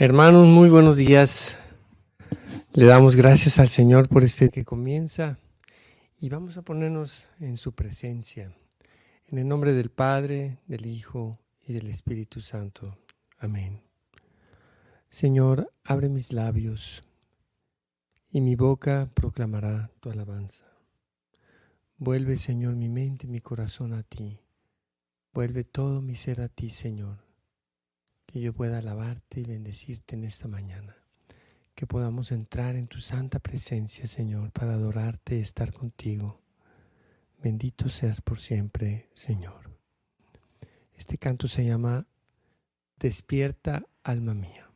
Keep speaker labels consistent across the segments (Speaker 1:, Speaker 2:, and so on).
Speaker 1: Hermanos, muy buenos días. Le damos gracias al Señor por este que comienza y vamos a ponernos en su presencia. En el nombre del Padre, del Hijo y del Espíritu Santo. Amén. Señor, abre mis labios y mi boca proclamará tu alabanza. Vuelve, Señor, mi mente y mi corazón a ti. Vuelve todo mi ser a ti, Señor que yo pueda alabarte y bendecirte en esta mañana. Que podamos entrar en tu santa presencia, Señor, para adorarte y estar contigo. Bendito seas por siempre, Señor. Este canto se llama Despierta, alma mía.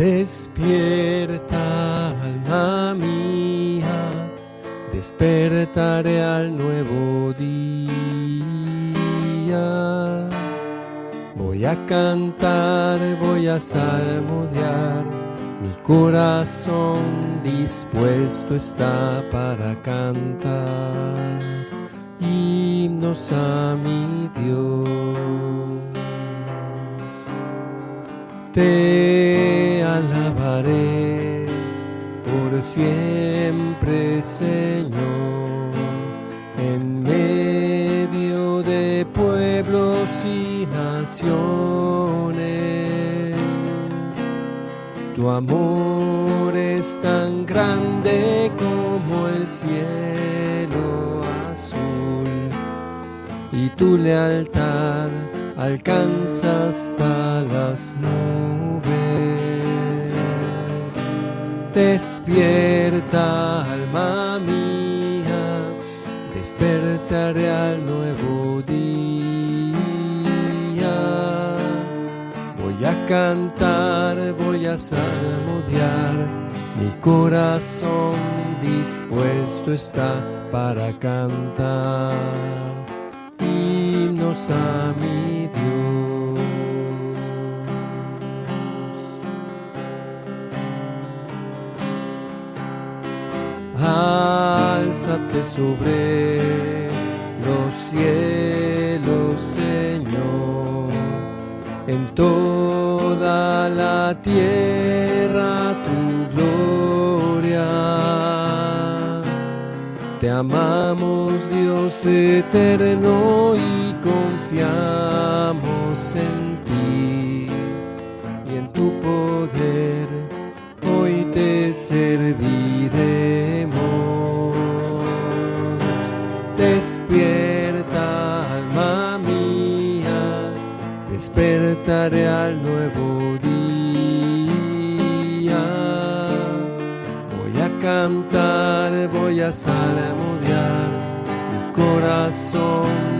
Speaker 1: Despierta, alma mía despertaré al nuevo día. Voy a cantar, voy a salmodiar, mi corazón dispuesto está para cantar himnos a mi Dios. Te alabaré siempre, Señor, en medio de pueblos y naciones. Tu amor es tan grande como el cielo azul y tu lealtad alcanza hasta las nubes. Despierta, alma mía, despertaré al nuevo día. Voy a cantar, voy a salmodiar, mi corazón dispuesto está para cantar a mi Dios. Álzate sobre los cielos, Señor, en toda la tierra tu gloria. Te amamos, Dios eterno, y confiamos en ti y en tu poder. Hoy te serviremos Despierta, alma mía, despertaré al nuevo día. Voy a cantar, voy a salmodiar, mi corazón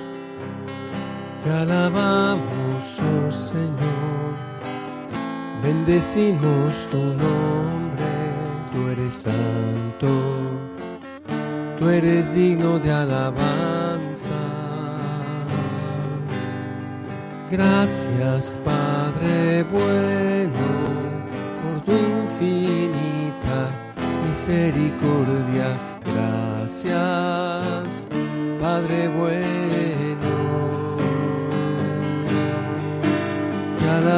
Speaker 1: Te alabamos, oh Señor, bendecimos tu nombre tú eres santo, tú eres digno de alabanza. Gracias Padre bueno por tu infinita misericordia. Gracias Padre bueno.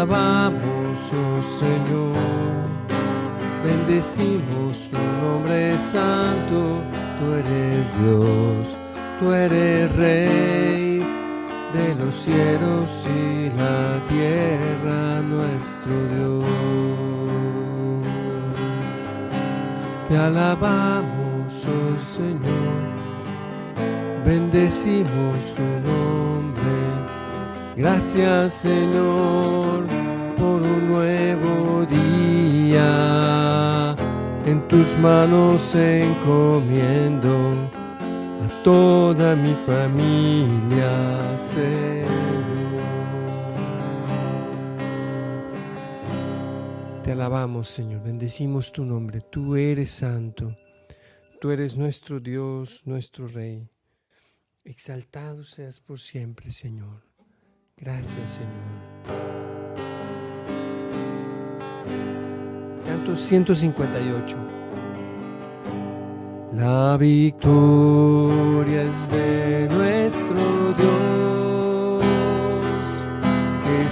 Speaker 1: Alabamos, oh Señor bendecimos tu nombre santo, tú eres Dios, tú eres Rey de los cielos y la tierra, nuestro Dios. Te alabamos, oh Señor, bendecimos tu nombre. Gracias, Señor, por un nuevo día en tus manos encomiendo a toda mi familia, Señor. Te alabamos, Señor, bendecimos tu nombre, tú eres santo, tú eres nuestro Dios, nuestro Rey. Exaltado seas por siempre, Señor. Gracias, Señor. Canto 158. La victoria es de nuestro Dios, que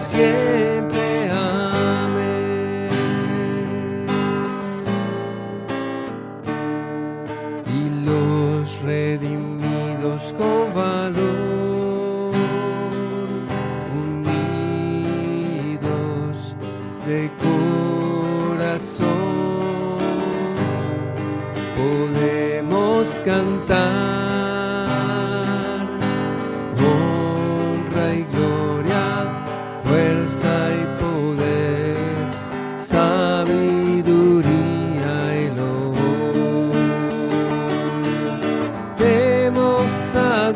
Speaker 1: siempre. A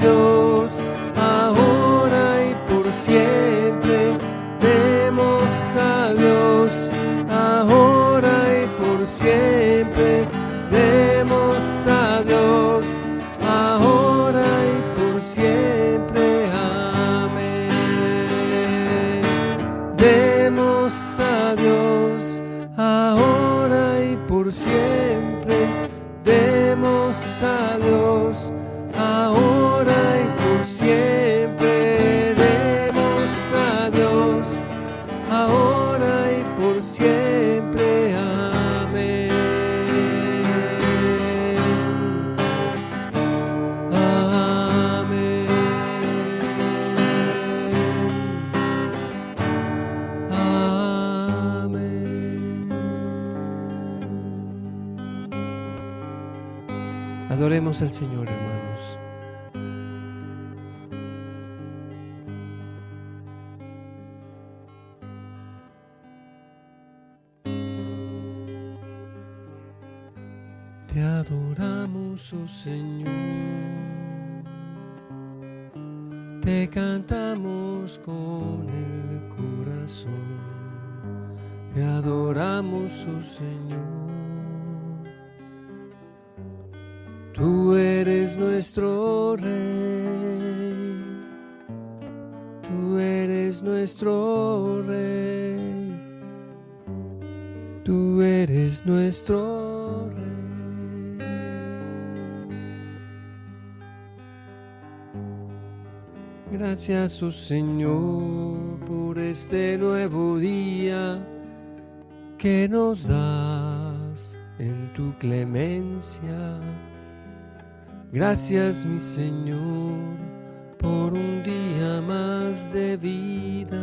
Speaker 1: ahora y por siempre. Demos a Dios ahora y por siempre. Demos a Señor, hermanos. Te adoramos, oh Señor. Te cantamos con el corazón. Te adoramos, oh Señor. Tú eres nuestro rey. Tú eres nuestro rey. Tú eres nuestro rey. Gracias, oh Señor, por este nuevo día que nos das en tu clemencia. Gracias, mi Señor, por un día más de vida.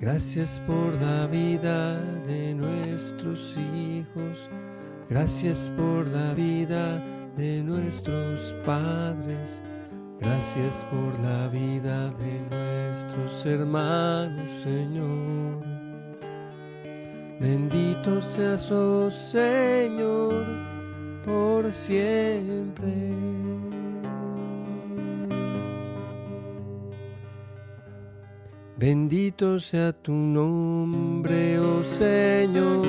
Speaker 1: Gracias por la vida de nuestros hijos. Gracias por la vida de nuestros padres. Gracias por la vida de nuestros hermanos, Señor. Bendito seas, oh Señor, por siempre. Bendito sea tu nombre, oh Señor,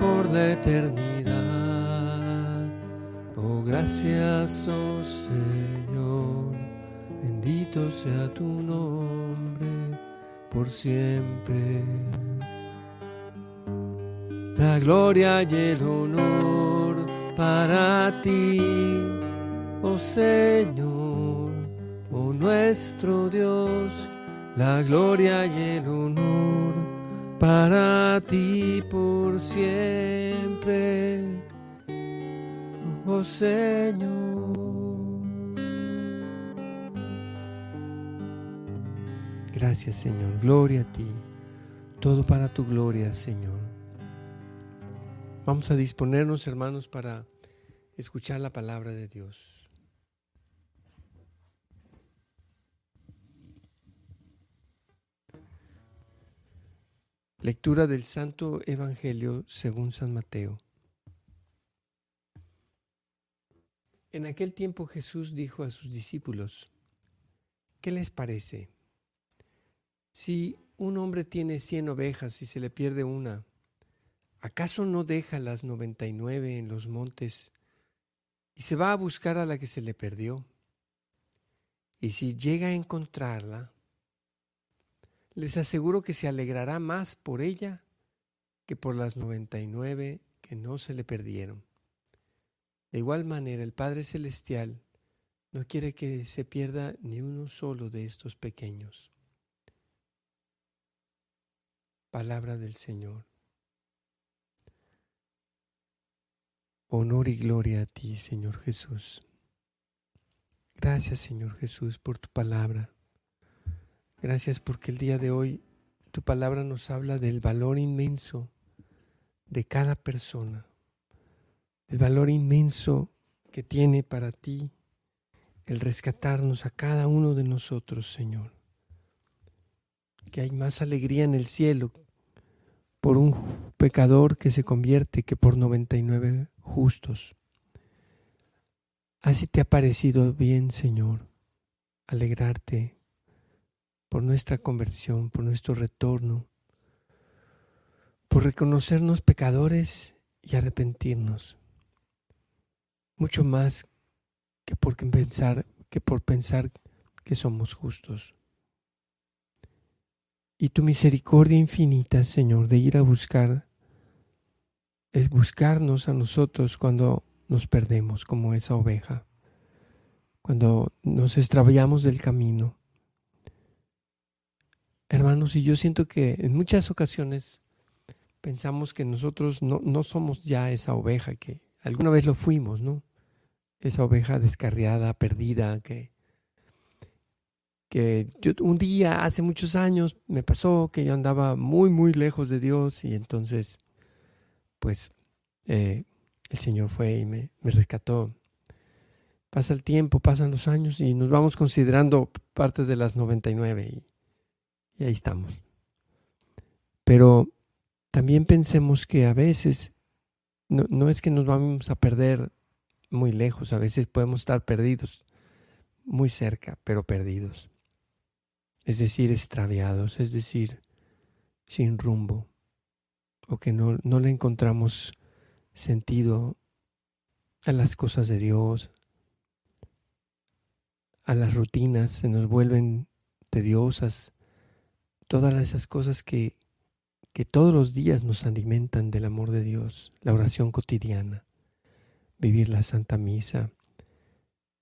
Speaker 1: por la eternidad. Oh, gracias, oh Señor, bendito sea tu nombre por siempre. la gloria y el honor para ti, oh Señor, oh nuestro Dios, la gloria y el honor para ti por siempre, oh Señor. Gracias Señor, gloria a ti, todo para tu gloria Señor. Vamos a disponernos hermanos para escuchar la palabra de Dios. Lectura del Santo Evangelio según San Mateo. En aquel tiempo Jesús dijo a sus discípulos, ¿qué les parece? Si un hombre tiene cien ovejas y se le pierde una, ¿acaso no deja las noventa y nueve en los montes y se va a buscar a la que se le perdió? Y si llega a encontrarla, les aseguro que se alegrará más por ella que por las noventa y nueve que no se le perdieron. De igual manera, el Padre Celestial no quiere que se pierda ni uno solo de estos pequeños. Palabra del Señor. Honor y gloria a ti, Señor Jesús. Gracias, Señor Jesús, por tu palabra. Gracias porque el día de hoy tu palabra nos habla del valor inmenso de cada persona, el valor inmenso que tiene para ti el rescatarnos a cada uno de nosotros, Señor. Que hay más alegría en el cielo por un pecador que se convierte que por 99 justos. Así te ha parecido bien, Señor, alegrarte por nuestra conversión, por nuestro retorno, por reconocernos pecadores y arrepentirnos. Mucho más que por pensar que somos justos. Y tu misericordia infinita, Señor, de ir a buscar es buscarnos a nosotros cuando nos perdemos como esa oveja, cuando nos extraviamos del camino Hermanos, y yo siento que en muchas ocasiones pensamos que nosotros no, no somos ya esa oveja que alguna vez lo fuimos, ¿no? Esa oveja descarriada, perdida, que, que yo, un día, hace muchos años, me pasó que yo andaba muy, muy lejos de Dios y entonces, pues, eh, el Señor fue y me, rescató. Pasa el tiempo, pasan los años y nos vamos considerando partes de las 99 y y ahí estamos. Pero también pensemos que a veces no, no, es que nos vamos a perder muy lejos, a veces podemos estar perdidos, muy cerca, pero perdidos. Es decir, extraviados, es decir, sin rumbo, o que no, no le encontramos sentido a las cosas de Dios, a las rutinas, se nos vuelven tediosas, todas esas cosas que, que todos los días nos alimentan del amor de Dios, la oración cotidiana, vivir la Santa Misa,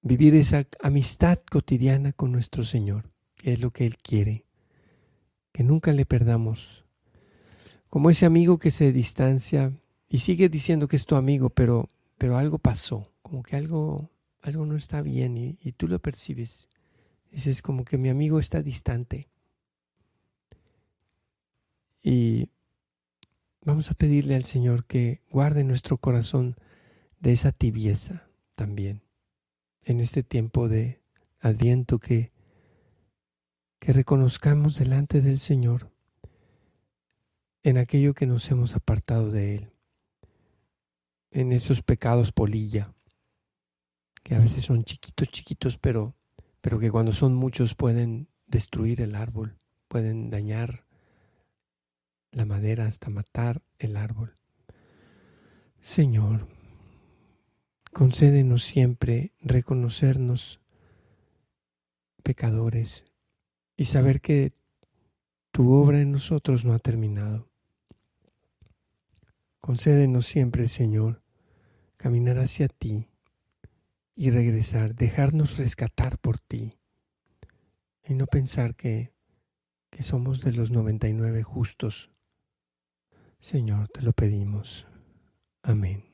Speaker 1: vivir esa amistad cotidiana con nuestro Señor, que es lo que Él quiere, que nunca le perdamos. Como ese amigo que se distancia y sigue diciendo que es tu amigo, pero, pero algo pasó, como que algo, algo no está bien y, tú lo percibes. Dices como que mi amigo está distante. Y vamos a pedirle al Señor que guarde nuestro corazón de esa tibieza también en este tiempo de adviento que, que reconozcamos delante del Señor en aquello que nos hemos apartado de Él, en esos pecados polilla, que a veces son chiquitos, chiquitos, pero, pero que cuando son muchos pueden destruir el árbol, pueden dañar la madera hasta matar el árbol. Señor, concédenos siempre reconocernos pecadores y saber que tu obra en nosotros no ha terminado. Concédenos siempre, Señor, caminar hacia ti y regresar, dejarnos rescatar por ti y no pensar que, que somos de los 99 justos. Señor, te lo pedimos. Amén.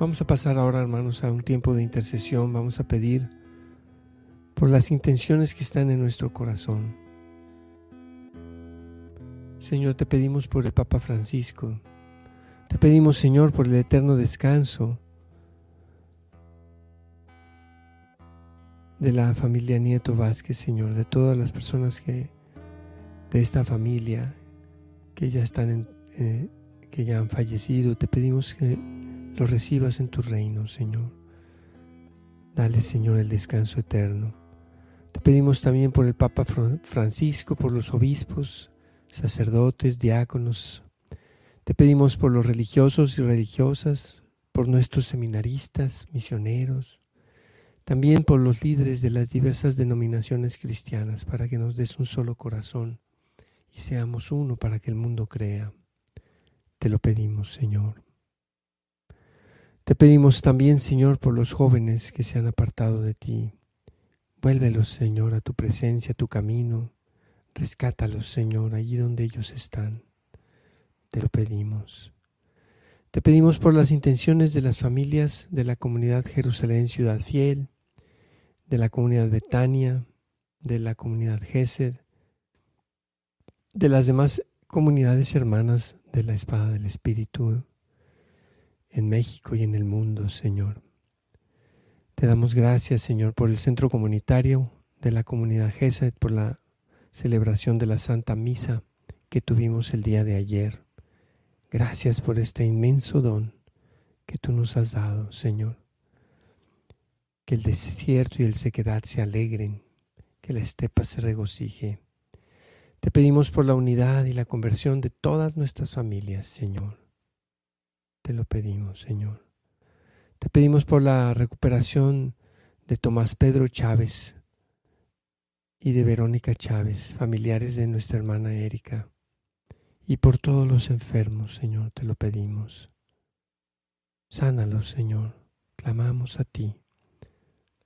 Speaker 1: Vamos a pasar ahora, hermanos, a un tiempo de intercesión. Vamos a pedir por las intenciones que están en nuestro corazón. Señor, te pedimos por el Papa Francisco. Te pedimos, Señor, por el eterno descanso de la familia Nieto Vázquez, Señor, de todas las personas que de esta familia que ya están eh, que ya han fallecido. Te pedimos que lo recibas en tu reino, Señor. Dale, Señor, el descanso eterno. Te pedimos también por el Papa Francisco, por los obispos, sacerdotes, diáconos. Te pedimos por los religiosos y religiosas, por nuestros seminaristas, misioneros, también por los líderes de las diversas denominaciones cristianas, para que nos des un solo corazón y seamos uno para que el mundo crea. Te lo pedimos, Señor. Te pedimos también, Señor, por los jóvenes que se han apartado de ti. Vuélvelos, Señor, a tu presencia, a tu camino. Rescátalos, Señor, allí donde ellos están. Te lo pedimos. Te pedimos por las intenciones de las familias de la comunidad Jerusalén Ciudad Fiel, de la comunidad Betania, de la comunidad Gesed, de las demás comunidades hermanas de la espada del Espíritu en México y en el mundo, Señor. Te damos gracias, Señor, por el centro comunitario de la comunidad GESED, por la celebración de la Santa Misa que tuvimos el día de ayer. Gracias por este inmenso don que tú nos has dado, Señor. Que el desierto y el sequedad se alegren, que la estepa se regocije. Te pedimos por la unidad y la conversión de todas nuestras familias, Señor. Te lo pedimos, Señor. Te pedimos por la recuperación de Tomás Pedro Chávez y de Verónica Chávez, familiares de nuestra hermana Erika, y por todos los enfermos, Señor, te lo pedimos. Sánalos, Señor, clamamos a ti.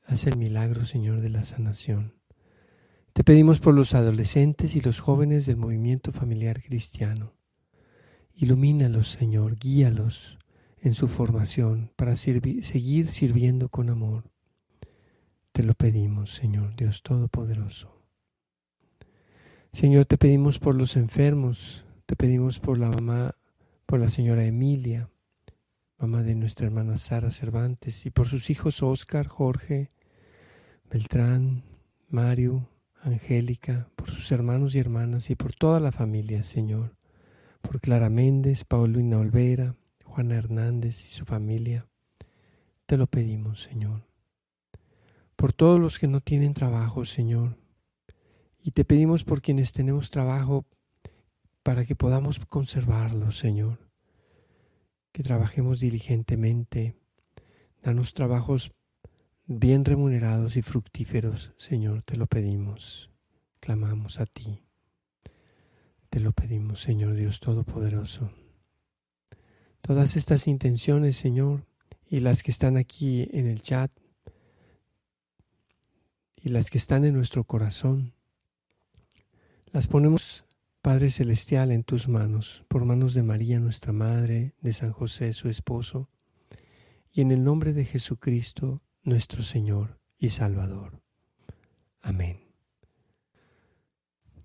Speaker 1: Haz el milagro, Señor, de la sanación. Te pedimos por los adolescentes y los jóvenes del movimiento familiar cristiano. Ilumínalos, Señor, guíalos en su formación para seguir sirviendo con amor. Te lo pedimos, Señor Dios Todopoderoso. Señor, te pedimos por los enfermos, te pedimos por la mamá, por la señora Emilia, mamá de nuestra hermana Sara Cervantes, y por sus hijos Oscar, Jorge, Beltrán, Mario, Angélica, por sus hermanos y hermanas y por toda la familia, Señor por Clara Méndez, Paulina Olvera, Juana Hernández y su familia. Te lo pedimos, Señor. Por todos los que no tienen trabajo, Señor. Y te pedimos por quienes tenemos trabajo para que podamos conservarlo, Señor. Que trabajemos diligentemente. Danos trabajos bien remunerados y fructíferos, Señor, te lo pedimos. Clamamos a ti. Te lo pedimos, Señor Dios Todopoderoso. Todas estas intenciones, Señor, y las que están aquí en el chat, y las que están en nuestro corazón, las ponemos, Padre Celestial, en tus manos, por manos de María, nuestra Madre, de San José, su esposo, y en el nombre de Jesucristo, nuestro Señor y Salvador. Amén.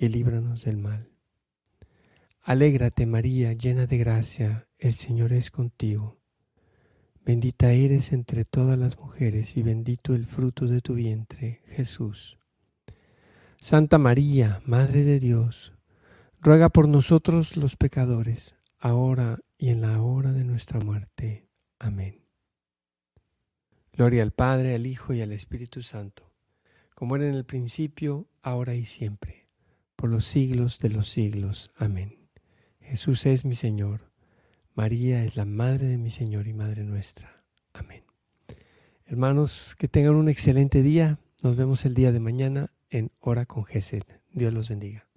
Speaker 1: y líbranos del mal. Alégrate María, llena de gracia, el Señor es contigo. Bendita eres entre todas las mujeres y bendito el fruto de tu vientre, Jesús. Santa María, Madre de Dios, ruega por nosotros los pecadores, ahora y en la hora de nuestra muerte. Amén. Gloria al Padre, al Hijo y al Espíritu Santo, como era en el principio, ahora y siempre, por los siglos de los siglos. Amén. Jesús es mi Señor María es la Madre de mi Señor y Madre nuestra. Amén. Hermanos, que tengan un excelente día. Nos vemos el día de mañana en Hora con Gesed. Dios los bendiga.